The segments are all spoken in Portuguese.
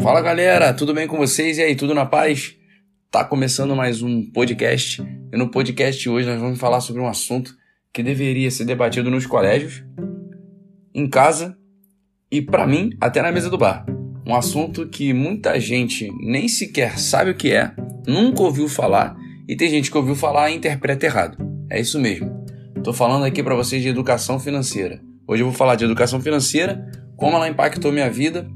Fala galera, tudo bem com vocês? E aí, tudo na paz? Tá começando mais um podcast e no podcast hoje nós vamos falar sobre um assunto que deveria ser debatido nos colégios, em casa e, para mim, até na mesa do bar. Um assunto que muita gente nem sequer sabe o que é, nunca ouviu falar e tem gente que ouviu falar e interpreta errado. É isso mesmo. Tô falando aqui para vocês de educação financeira. Hoje eu vou falar de educação financeira, como ela impactou minha vida,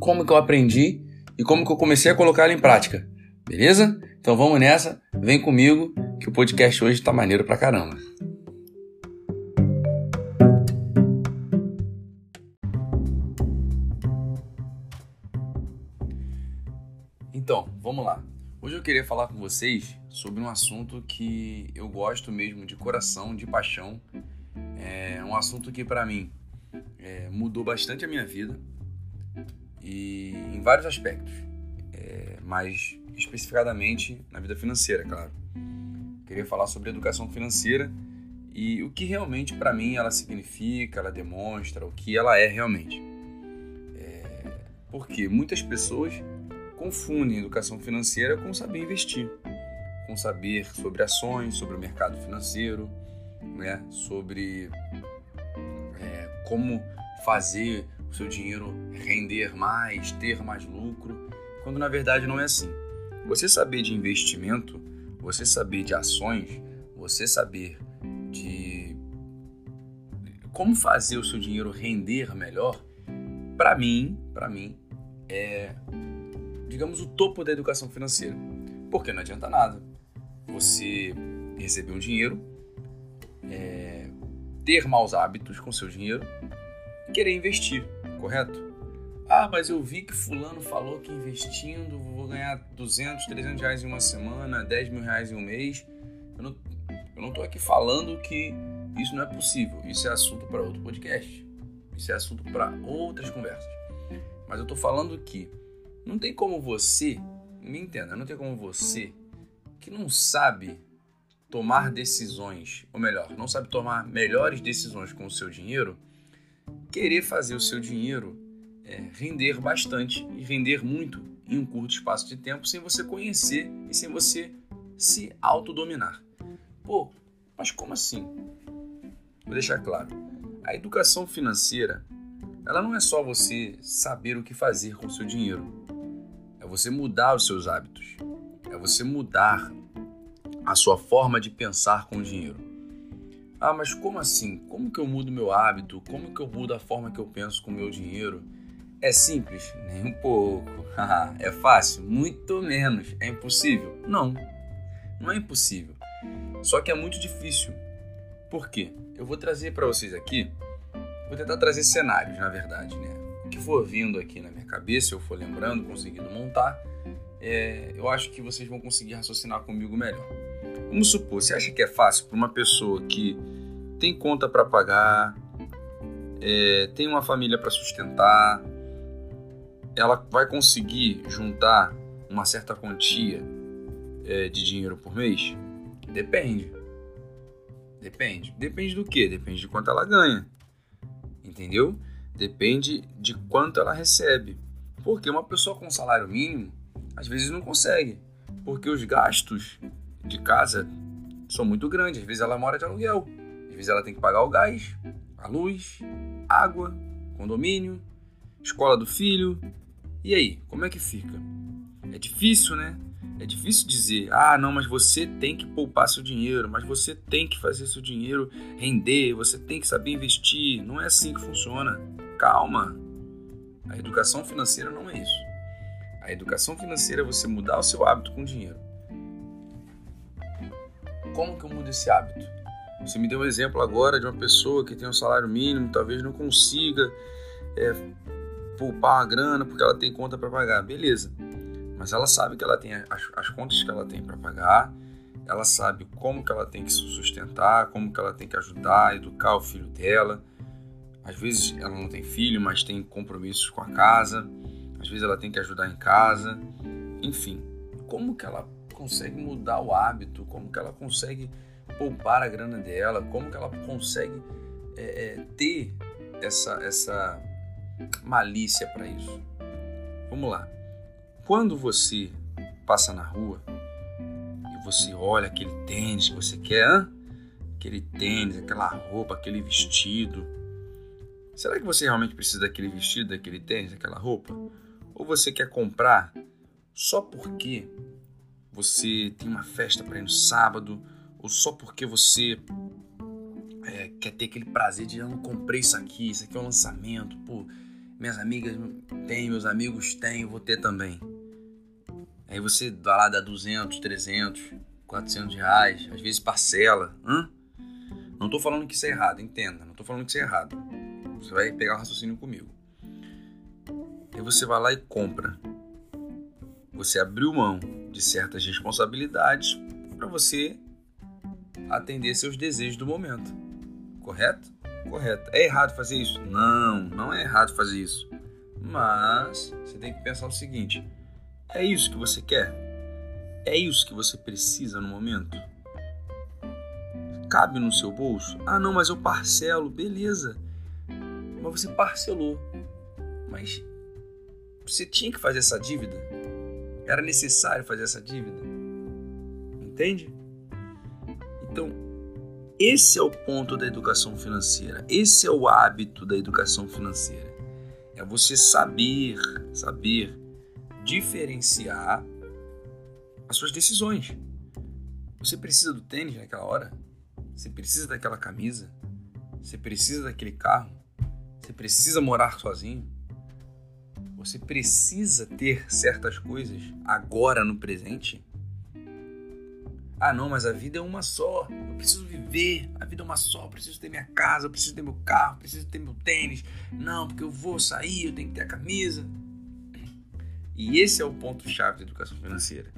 como que eu aprendi e como que eu comecei a colocar ela em prática. Beleza? Então vamos nessa, vem comigo que o podcast hoje tá maneiro pra caramba. Então, vamos lá. Hoje eu queria falar com vocês sobre um assunto que eu gosto mesmo de coração, de paixão. É um assunto que para mim é, mudou bastante a minha vida e em vários aspectos, é, mas especificadamente na vida financeira, claro. Queria falar sobre educação financeira e o que realmente para mim ela significa, ela demonstra, o que ela é realmente. É, porque muitas pessoas confundem educação financeira com saber investir, com saber sobre ações, sobre o mercado financeiro, né, sobre é, como fazer o seu dinheiro render mais, ter mais lucro, quando na verdade não é assim. Você saber de investimento, você saber de ações, você saber de como fazer o seu dinheiro render melhor, para mim, para mim é digamos o topo da educação financeira. Porque não adianta nada você receber um dinheiro, é, ter maus hábitos com seu dinheiro e querer investir correto? Ah, mas eu vi que fulano falou que investindo vou ganhar 200, 300 reais em uma semana, 10 mil reais em um mês. Eu não, eu não tô aqui falando que isso não é possível. Isso é assunto para outro podcast. Isso é assunto para outras conversas. Mas eu tô falando que não tem como você, me entenda, não tem como você que não sabe tomar decisões, ou melhor, não sabe tomar melhores decisões com o seu dinheiro, querer fazer o seu dinheiro é, render bastante e render muito em um curto espaço de tempo sem você conhecer e sem você se autodominar. Pô, mas como assim? Vou deixar claro. A educação financeira, ela não é só você saber o que fazer com o seu dinheiro. É você mudar os seus hábitos. É você mudar a sua forma de pensar com o dinheiro. Ah, mas como assim? Como que eu mudo meu hábito? Como que eu mudo a forma que eu penso com o meu dinheiro? É simples? Nem um pouco. é fácil? Muito menos. É impossível? Não. Não é impossível. Só que é muito difícil. Por quê? Eu vou trazer para vocês aqui, vou tentar trazer cenários, na verdade, né? O que for vindo aqui na minha cabeça, eu for lembrando, conseguindo montar, é, eu acho que vocês vão conseguir raciocinar comigo melhor. Vamos supor, você acha que é fácil para uma pessoa que tem conta para pagar, é, tem uma família para sustentar, ela vai conseguir juntar uma certa quantia é, de dinheiro por mês? Depende. Depende. Depende do que? Depende de quanto ela ganha. Entendeu? Depende de quanto ela recebe. Porque uma pessoa com salário mínimo às vezes não consegue. Porque os gastos de casa são muito grandes. Às vezes ela mora de aluguel, às vezes ela tem que pagar o gás, a luz, água, condomínio, escola do filho. E aí, como é que fica? É difícil, né? É difícil dizer, ah, não, mas você tem que poupar seu dinheiro, mas você tem que fazer seu dinheiro render, você tem que saber investir. Não é assim que funciona. Calma. A educação financeira não é isso. A educação financeira é você mudar o seu hábito com dinheiro. Como que eu mudo esse hábito? Você me deu um exemplo agora de uma pessoa que tem um salário mínimo, talvez não consiga é, poupar a grana porque ela tem conta para pagar. Beleza. Mas ela sabe que ela tem as, as contas que ela tem para pagar, ela sabe como que ela tem que se sustentar, como que ela tem que ajudar, educar o filho dela. Às vezes ela não tem filho, mas tem compromissos com a casa. Às vezes ela tem que ajudar em casa. Enfim, como que ela consegue mudar o hábito, como que ela consegue poupar a grana dela, como que ela consegue é, é, ter essa, essa malícia para isso. vamos lá. Quando você passa na rua e você olha aquele tênis que você quer, hein? aquele tênis, aquela roupa, aquele vestido, será que você realmente precisa daquele vestido, daquele tênis, daquela roupa? Ou você quer comprar só porque você tem uma festa para ir no sábado, ou só porque você é, quer ter aquele prazer de eu não comprei isso aqui, isso aqui é um lançamento, pô, minhas amigas têm, meus amigos têm, eu vou ter também. Aí você vai lá dar 200, 300, 400 reais, às vezes parcela. Hã? Não tô falando que isso é errado, entenda, não tô falando que isso é errado. Você vai pegar o raciocínio comigo. Aí você vai lá e compra. Você abriu mão de certas responsabilidades para você atender seus desejos do momento. Correto? Correto. É errado fazer isso? Não, não é errado fazer isso. Mas você tem que pensar o seguinte: é isso que você quer? É isso que você precisa no momento? Cabe no seu bolso? Ah, não, mas eu parcelo, beleza. Mas você parcelou. Mas você tinha que fazer essa dívida? Era necessário fazer essa dívida? Entende? Então, esse é o ponto da educação financeira. Esse é o hábito da educação financeira. É você saber, saber diferenciar as suas decisões. Você precisa do tênis naquela hora? Você precisa daquela camisa? Você precisa daquele carro? Você precisa morar sozinho? Você precisa ter certas coisas agora no presente? Ah, não, mas a vida é uma só. Eu preciso viver. A vida é uma só. Eu preciso ter minha casa, eu preciso ter meu carro, eu preciso ter meu tênis. Não, porque eu vou sair, eu tenho que ter a camisa. E esse é o ponto-chave da educação financeira.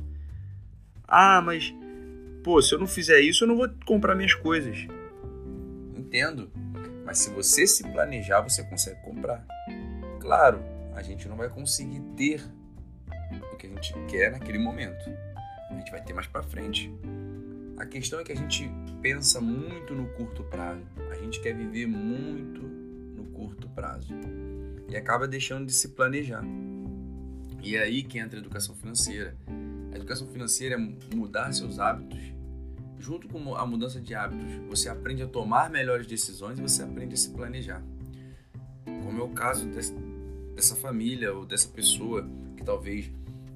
Ah, mas, pô, se eu não fizer isso, eu não vou comprar minhas coisas. Entendo. Mas se você se planejar, você consegue comprar. Claro, a gente não vai conseguir ter o que a gente quer naquele momento a gente vai ter mais para frente. A questão é que a gente pensa muito no curto prazo. A gente quer viver muito no curto prazo e acaba deixando de se planejar. E é aí que entra a educação financeira. A educação financeira é mudar seus hábitos. Junto com a mudança de hábitos, você aprende a tomar melhores decisões e você aprende a se planejar. Como é o caso dessa família ou dessa pessoa que talvez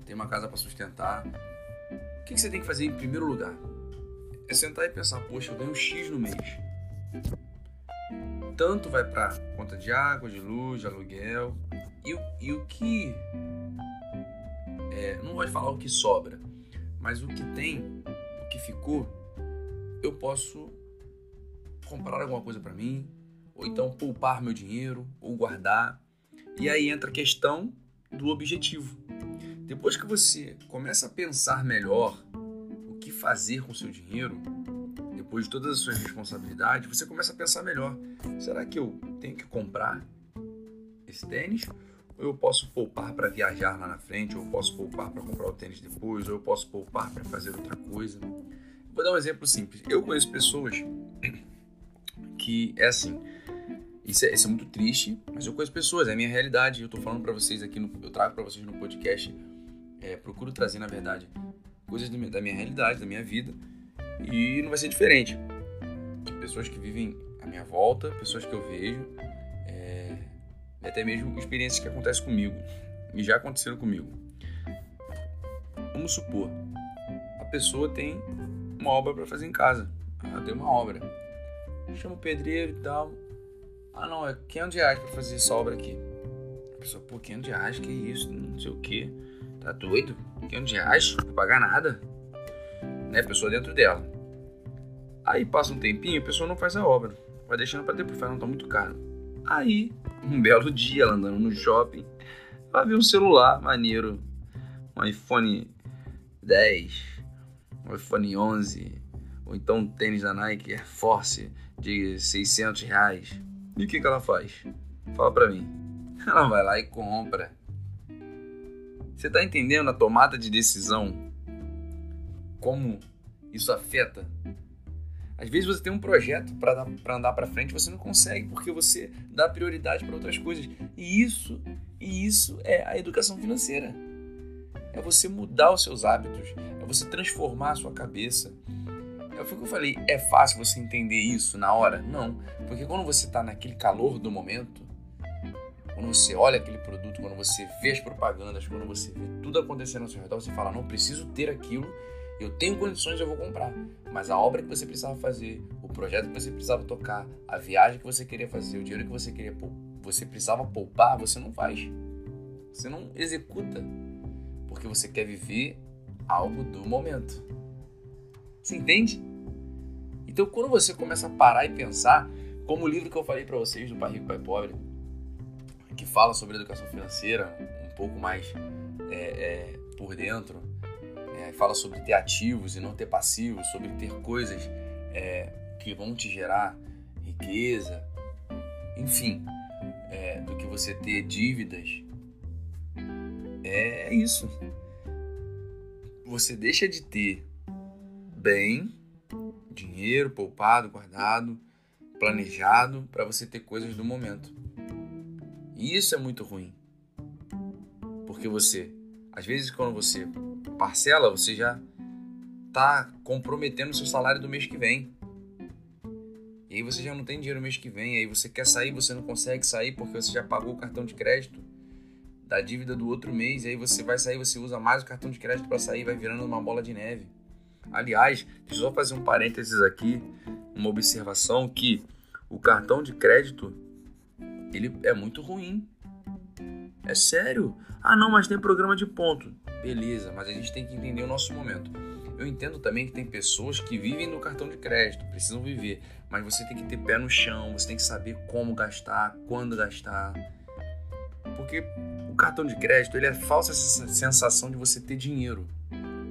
tem uma casa para sustentar, o que você tem que fazer em primeiro lugar? É sentar e pensar, poxa, eu ganho X no mês. Tanto vai para conta de água, de luz, de aluguel. E, e o que. É, não vou falar o que sobra, mas o que tem, o que ficou, eu posso comprar alguma coisa para mim, ou então poupar meu dinheiro, ou guardar. E aí entra a questão do objetivo. Depois que você começa a pensar melhor o que fazer com seu dinheiro, depois de todas as suas responsabilidades, você começa a pensar melhor. Será que eu tenho que comprar esse tênis? Ou eu posso poupar para viajar lá na frente, ou eu posso poupar para comprar o tênis depois, ou eu posso poupar para fazer outra coisa. Vou dar um exemplo simples. Eu conheço pessoas que é assim. Isso é, isso é muito triste, mas eu conheço pessoas, é a minha realidade. Eu estou falando para vocês aqui, no, eu trago para vocês no podcast é, procuro trazer, na verdade, coisas da minha realidade, da minha vida, e não vai ser diferente. Pessoas que vivem à minha volta, pessoas que eu vejo, é, até mesmo experiências que acontecem comigo, e já aconteceram comigo. Vamos supor, a pessoa tem uma obra para fazer em casa, ela tem uma obra, chama o pedreiro e tal, ah não, é 500 reais para fazer essa obra aqui. A pessoa, pô, 500 reais, que isso, não sei o que. Tá doido? 500 reais? Não pagar nada. Né? A pessoa dentro dela. Aí passa um tempinho, a pessoa não faz a obra. Vai deixando para depois, fala, não tá muito caro. Aí, um belo dia, ela andando no shopping, ela vê um celular maneiro. Um iPhone 10, um iPhone 11, ou então um tênis da Nike Air Force de 600 reais. E o que, que ela faz? Fala pra mim. Ela vai lá e compra. Você está entendendo a tomada de decisão? Como isso afeta? Às vezes você tem um projeto para andar para frente, você não consegue porque você dá prioridade para outras coisas. E isso, e isso é a educação financeira. É você mudar os seus hábitos, é você transformar a sua cabeça. É o que eu falei, é fácil você entender isso na hora? Não, porque quando você está naquele calor do momento, quando você olha aquele produto, quando você vê as propagandas, quando você vê tudo acontecendo ao seu redor, você fala: não preciso ter aquilo eu tenho condições, eu vou comprar. Mas a obra que você precisava fazer, o projeto que você precisava tocar, a viagem que você queria fazer, o dinheiro que você queria você precisava poupar, você não faz. Você não executa. Porque você quer viver algo do momento. Você entende? Então, quando você começa a parar e pensar, como o livro que eu falei para vocês do Pai Rico, Pai Pobre, que fala sobre educação financeira, um pouco mais é, é, por dentro, é, fala sobre ter ativos e não ter passivos, sobre ter coisas é, que vão te gerar riqueza, enfim, é, do que você ter dívidas. É, é isso. Você deixa de ter bem, dinheiro poupado, guardado, planejado para você ter coisas do momento. E isso é muito ruim. Porque você, às vezes, quando você parcela, você já está comprometendo o seu salário do mês que vem. E aí você já não tem dinheiro no mês que vem, aí você quer sair, você não consegue sair porque você já pagou o cartão de crédito da dívida do outro mês, aí você vai sair, você usa mais o cartão de crédito para sair, vai virando uma bola de neve. Aliás, deixa eu só fazer um parênteses aqui, uma observação que o cartão de crédito ele é muito ruim. É sério. Ah, não, mas tem programa de ponto. Beleza, mas a gente tem que entender o nosso momento. Eu entendo também que tem pessoas que vivem no cartão de crédito, precisam viver, mas você tem que ter pé no chão, você tem que saber como gastar, quando gastar. Porque o cartão de crédito, ele é falsa sensação de você ter dinheiro.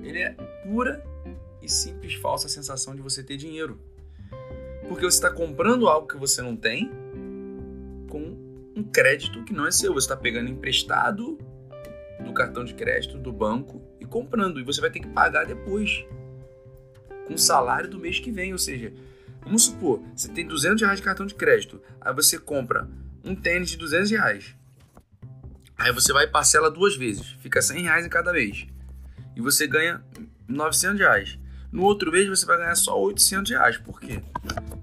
Ele é pura e simples falsa sensação de você ter dinheiro. Porque você está comprando algo que você não tem com um crédito que não é seu. Você está pegando emprestado do cartão de crédito do banco e comprando. E você vai ter que pagar depois, com o salário do mês que vem. Ou seja, vamos supor, você tem 200 reais de cartão de crédito, aí você compra um tênis de 200 reais. Aí você vai e parcela duas vezes, fica 100 reais em cada mês. E você ganha 900 reais. No outro mês você vai ganhar só 800 reais. Por quê?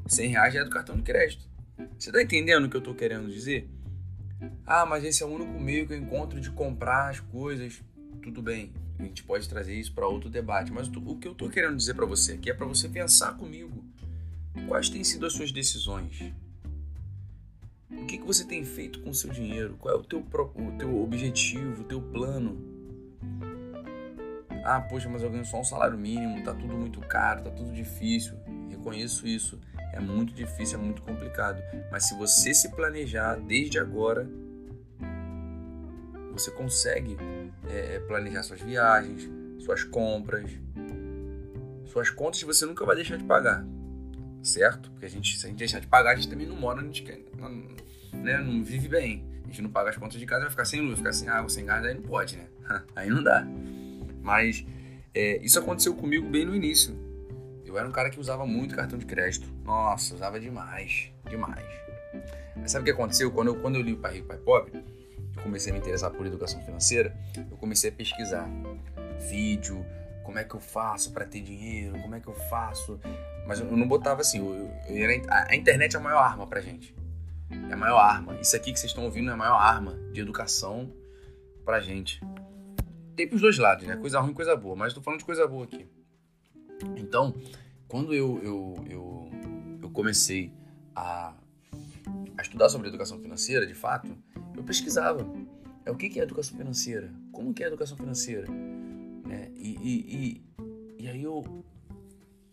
100 reais é do cartão de crédito. Você está entendendo o que eu estou querendo dizer? Ah, mas esse é o único meio que eu encontro de comprar as coisas. Tudo bem, a gente pode trazer isso para outro debate, mas o que eu estou querendo dizer para você aqui é para você pensar comigo. Quais têm sido as suas decisões? O que, que você tem feito com o seu dinheiro? Qual é o teu, o teu objetivo, o teu plano? Ah, poxa, mas eu ganho só um salário mínimo, tá tudo muito caro, tá tudo difícil. Reconheço isso. É muito difícil, é muito complicado. Mas se você se planejar desde agora, você consegue é, planejar suas viagens, suas compras, suas contas que você nunca vai deixar de pagar, certo? Porque a gente, se a gente deixar de pagar, a gente também não mora, a gente não, né, não vive bem. A gente não paga as contas de casa, vai ficar sem luz, ficar sem água, sem gás, aí não pode, né? Aí não dá. Mas é, isso aconteceu comigo bem no início. Eu era um cara que usava muito cartão de crédito. Nossa, usava demais, demais. Mas sabe o que aconteceu? Quando eu, quando eu li o Pai Rico, Pai Pobre, eu comecei a me interessar por educação financeira, eu comecei a pesquisar vídeo, como é que eu faço para ter dinheiro, como é que eu faço. Mas eu não botava assim, eu, eu, eu, a internet é a maior arma pra gente. É a maior arma. Isso aqui que vocês estão ouvindo é a maior arma de educação pra gente. Tem pros dois lados, né? Coisa ruim coisa boa, mas tô falando de coisa boa aqui. Então, quando eu, eu, eu, eu comecei a, a, estudar sobre educação financeira, de fato, eu pesquisava. É, o que, que é educação financeira? Como que é educação financeira? É, e, e, e, e, aí eu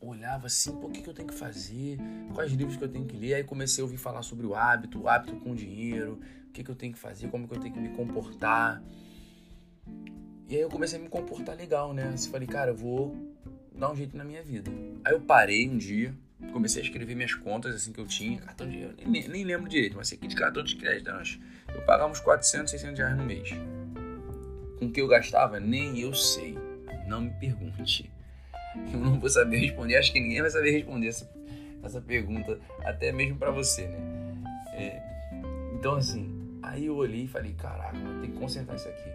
olhava assim, pô, o que, que eu tenho que fazer? Quais livros que eu tenho que ler? Aí comecei a ouvir falar sobre o hábito, o hábito com o dinheiro, o que, que eu tenho que fazer, como que eu tenho que me comportar. E aí eu comecei a me comportar legal, né? Assim, falei, cara, eu vou dar um jeito na minha vida. Aí eu parei um dia, comecei a escrever minhas contas assim que eu tinha, cartão de nem, nem lembro direito, mas sei que de cartão de crédito eu pagava uns 400, 600 reais no mês. Com o que eu gastava, nem eu sei. Não me pergunte. Eu não vou saber responder, acho que ninguém vai saber responder essa, essa pergunta até mesmo para você, né? É, então, assim, aí eu olhei e falei, caraca, ter que consertar isso aqui.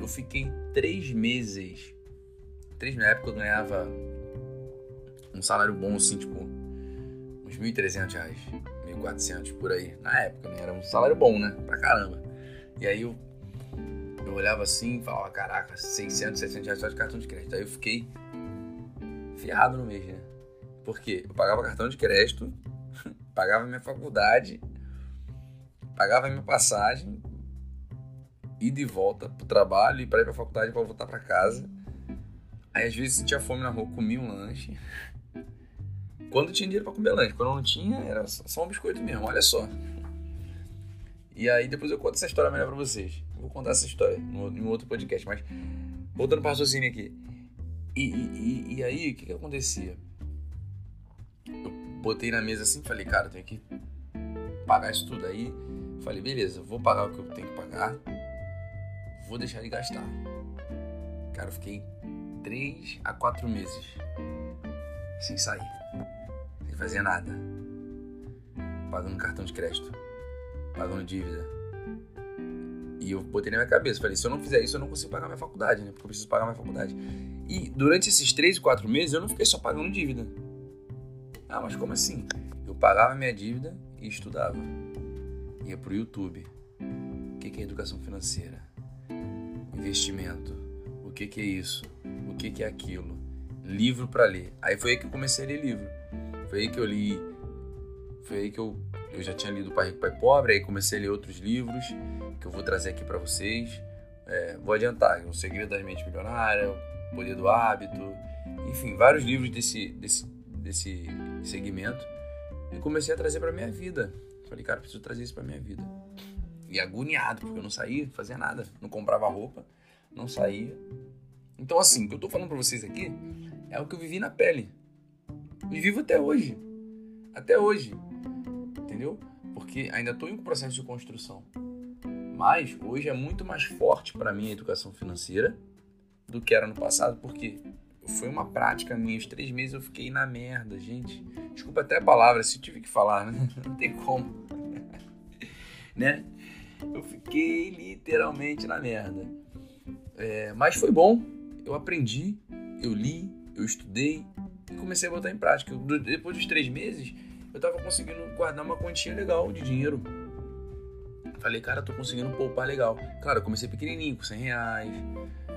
Eu fiquei três meses, três na época eu ganhava um salário bom, assim, tipo, uns 1.300 reais, 1.400 por aí, na época, né? Era um salário bom, né? Pra caramba. E aí eu, eu olhava assim e falava, caraca, 600, 700 reais só de cartão de crédito. Aí eu fiquei fiado no mês, né? Porque eu pagava cartão de crédito, pagava minha faculdade, pagava minha passagem, e de volta pro trabalho e para ir pra faculdade para voltar para casa. Aí às vezes sentia fome na rua, comia um lanche. Quando tinha dinheiro para comer lanche, quando não tinha, era só um biscoito mesmo, olha só. E aí depois eu conto essa história melhor para vocês. Vou contar essa história em outro podcast, mas voltando para raciocínio aqui. E, e, e aí, o que que acontecia? Eu botei na mesa assim, falei, cara, eu tenho que pagar isso tudo. Aí falei, beleza, vou pagar o que eu tenho que pagar, vou deixar de gastar. Cara, eu fiquei 3 a 4 meses sem sair, sem fazer nada, pagando cartão de crédito, pagando dívida. E eu botei na minha cabeça, falei, se eu não fizer isso, eu não consigo pagar minha faculdade, né? Porque eu preciso pagar minha faculdade. E durante esses 3, 4 meses, eu não fiquei só pagando dívida. Ah, mas como assim? Eu pagava minha dívida e estudava. Ia pro YouTube. O que é educação financeira? Investimento. O que é isso? O que é aquilo? Livro para ler. Aí foi aí que eu comecei a ler livro. Foi aí que eu li. Foi aí que eu, eu já tinha lido Pai Rico, Pai Pobre. Aí comecei a ler outros livros que eu vou trazer aqui para vocês. É, vou adiantar: O Segredo da Mente Milionária, O Poder do Hábito. Enfim, vários livros desse, desse, desse segmento. E comecei a trazer para minha vida. Falei, cara, preciso trazer isso para minha vida. E agoniado, porque eu não saía, fazia nada. Não comprava roupa, não saía. Então, assim, o que eu tô falando para vocês aqui é o que eu vivi na pele. E vivo até hoje. Até hoje. Entendeu? Porque ainda tô em um processo de construção. Mas hoje é muito mais forte para mim a educação financeira do que era no passado, porque foi uma prática minha. Os três meses eu fiquei na merda, gente. Desculpa até a palavra, se eu tive que falar, né? Não tem como. né? Eu fiquei literalmente na merda. É, mas foi bom. Eu aprendi, eu li, eu estudei e comecei a botar em prática. Eu, depois dos três meses, eu tava conseguindo guardar uma quantia legal de dinheiro. Falei, cara, tô conseguindo poupar legal. Claro, eu comecei pequenininho, com 100 reais,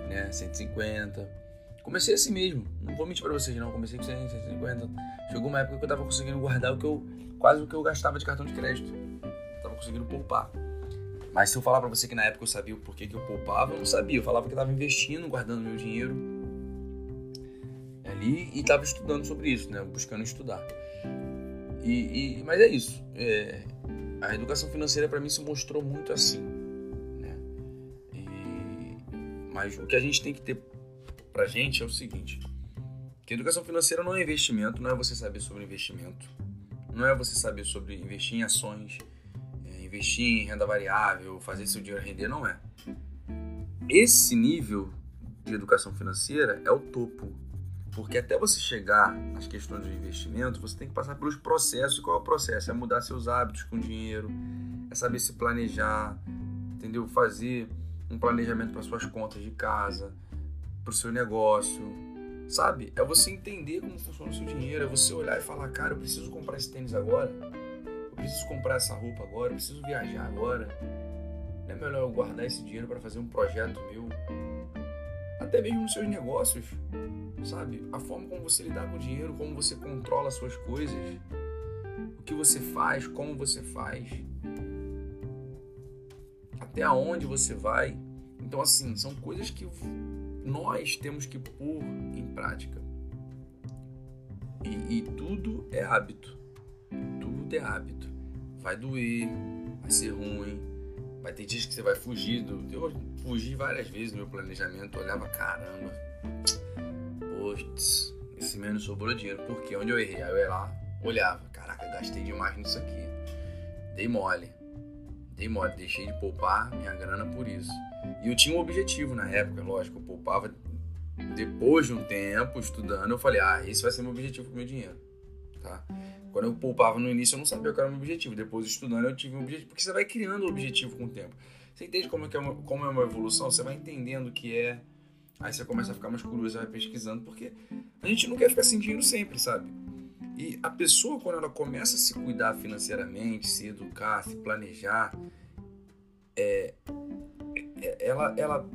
né, 150 Comecei assim mesmo, não vou mentir pra vocês não, comecei com 100, 150. Chegou uma época que eu tava conseguindo guardar o que eu, quase o que eu gastava de cartão de crédito. tava conseguindo poupar. Mas se eu falar pra você que na época eu sabia o porquê que eu poupava, eu não sabia. Eu falava que eu tava investindo, guardando meu dinheiro ali e tava estudando sobre isso, né? Buscando estudar. E, e mas é isso. É, a educação financeira para mim se mostrou muito assim, né? E, mas o que a gente tem que ter pra gente é o seguinte: que educação financeira não é investimento, não é você saber sobre investimento, não é você saber sobre investir em ações, investir em renda variável, fazer seu dinheiro render, não é. Esse nível de educação financeira é o topo. Porque até você chegar nas questões de investimento, você tem que passar pelos processos. Qual é o processo? É mudar seus hábitos com dinheiro, é saber se planejar, entendeu? Fazer um planejamento para suas contas de casa, para o seu negócio, sabe? É você entender como funciona o seu dinheiro, é você olhar e falar, cara, eu preciso comprar esse tênis agora, preciso comprar essa roupa agora, preciso viajar agora. Não é melhor eu guardar esse dinheiro para fazer um projeto meu? Até mesmo nos seus negócios, sabe? A forma como você lidar com o dinheiro, como você controla as suas coisas, o que você faz, como você faz, até aonde você vai. Então, assim, são coisas que nós temos que pôr em prática. E, e, tudo é hábito. Tudo é hábito. Vai doer, vai ser ruim, vai ter dias que você vai fugir. Do, eu fugi várias vezes no meu planejamento, olhava, caramba, putz, esse não sobrou dinheiro. Por quê? Onde eu errei? Aí eu ia lá, olhava, caraca, gastei demais nisso aqui. Dei mole. Dei mole, deixei de poupar minha grana por isso. E eu tinha um objetivo na época, lógico, eu poupava depois de um tempo estudando, eu falei, ah, esse vai ser meu objetivo com meu dinheiro, tá? Quando eu poupava no início, eu não sabia qual era o meu objetivo. Depois, estudando, eu tive um objetivo. Porque você vai criando o objetivo com o tempo. Você entende como é, que é uma, como é uma evolução? Você vai entendendo o que é. Aí você começa a ficar mais curioso, vai pesquisando. Porque a gente não quer ficar dinheiro sempre, sabe? E a pessoa, quando ela começa a se cuidar financeiramente, se educar, se planejar, é, é, ela, ela,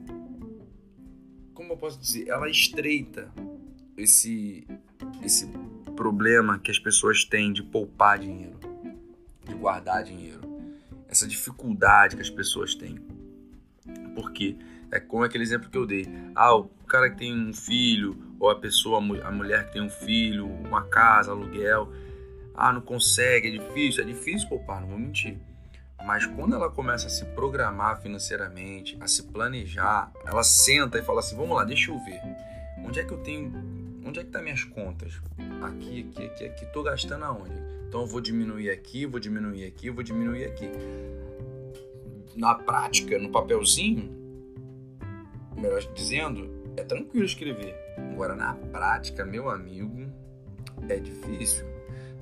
como eu posso dizer, ela estreita esse, esse problema que as pessoas têm de poupar dinheiro, de guardar dinheiro, essa dificuldade que as pessoas têm. Porque é como aquele exemplo que eu dei. Ah, o cara que tem um filho, ou a pessoa, a mulher que tem um filho, uma casa, aluguel. Ah, não consegue, é difícil, é difícil poupar, não vou mentir. Mas quando ela começa a se programar financeiramente, a se planejar, ela senta e fala assim: vamos lá, deixa eu ver. Onde é que eu tenho. Onde é que tá minhas contas? Aqui, aqui, aqui, aqui. Tô gastando aonde? Então eu vou diminuir aqui, vou diminuir aqui, vou diminuir aqui. Na prática, no papelzinho, melhor dizendo, é tranquilo escrever. Agora, na prática, meu amigo, é difícil.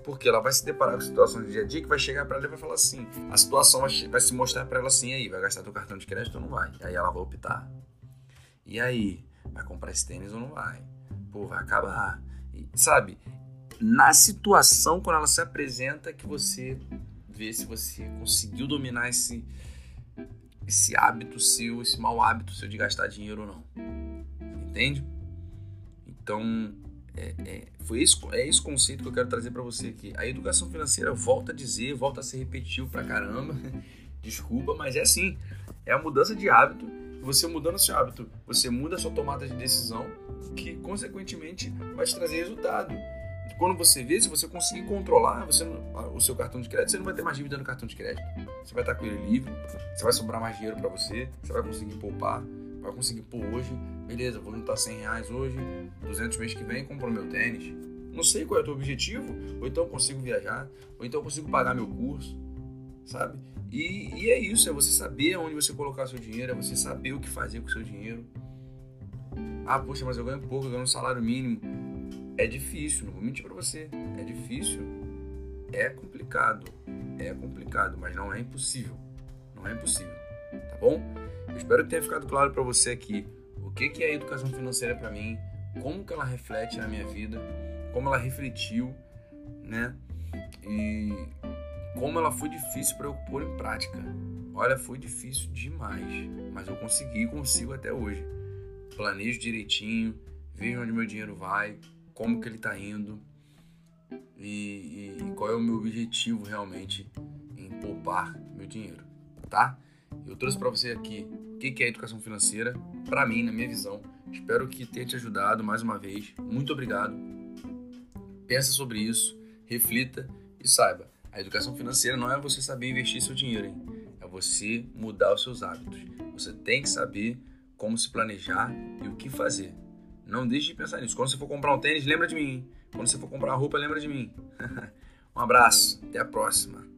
Porque ela vai se deparar com situações do dia a dia que vai chegar para ela e vai falar assim: a situação vai, vai se mostrar para ela assim, aí, vai gastar teu cartão de crédito ou não vai? Aí ela vai optar. E aí, vai comprar esse tênis ou não vai? Pô, vai acabar. E, sabe? Na situação, quando ela se apresenta, que você vê se você conseguiu dominar esse, esse hábito seu, esse mau hábito seu de gastar dinheiro ou não. Entende? Então, é, é, foi esse, é esse conceito que eu quero trazer para você aqui. A educação financeira, volta a dizer, volta a ser repetitivo pra caramba. Desculpa, mas é assim. É a mudança de hábito. Você mudando esse hábito, você muda a sua tomada de decisão, que consequentemente vai te trazer resultado. Quando você vê, se você conseguir controlar você, o seu cartão de crédito, você não vai ter mais dívida no cartão de crédito. Você vai estar com ele livre, você vai sobrar mais dinheiro para você, você vai conseguir poupar, vai conseguir pôr hoje, beleza, vou juntar 100 reais hoje, 200 mês que vem, compro meu tênis. Não sei qual é o teu objetivo, ou então eu consigo viajar, ou então eu consigo pagar meu curso, sabe? E, e é isso, é você saber onde você colocar seu dinheiro, é você saber o que fazer com o seu dinheiro. Ah, poxa, mas eu ganho pouco, eu ganho um salário mínimo. É difícil, não vou mentir para você. É difícil. É complicado. É complicado, mas não é impossível. Não é impossível. Tá bom? Eu espero que tenha ficado claro para você aqui o que, que é a educação financeira para mim, como que ela reflete na minha vida, como ela refletiu, né? E como ela foi difícil para eu pôr em prática. Olha, foi difícil demais, mas eu consegui e consigo até hoje. Planejo direitinho, vejo onde meu dinheiro vai, como que ele está indo e, e, qual é o meu objetivo realmente em poupar meu dinheiro, tá? Eu trouxe para você aqui o que é educação financeira, para mim, na minha visão. Espero que tenha te ajudado mais uma vez. Muito obrigado. Pensa sobre isso, reflita e saiba. A educação financeira não é você saber investir seu dinheiro, hein? é você mudar os seus hábitos. Você tem que saber como se planejar e o que fazer. Não deixe de pensar nisso. Quando você for comprar um tênis, lembra de mim. Quando você for comprar uma roupa, lembra de mim. um abraço. Até a próxima.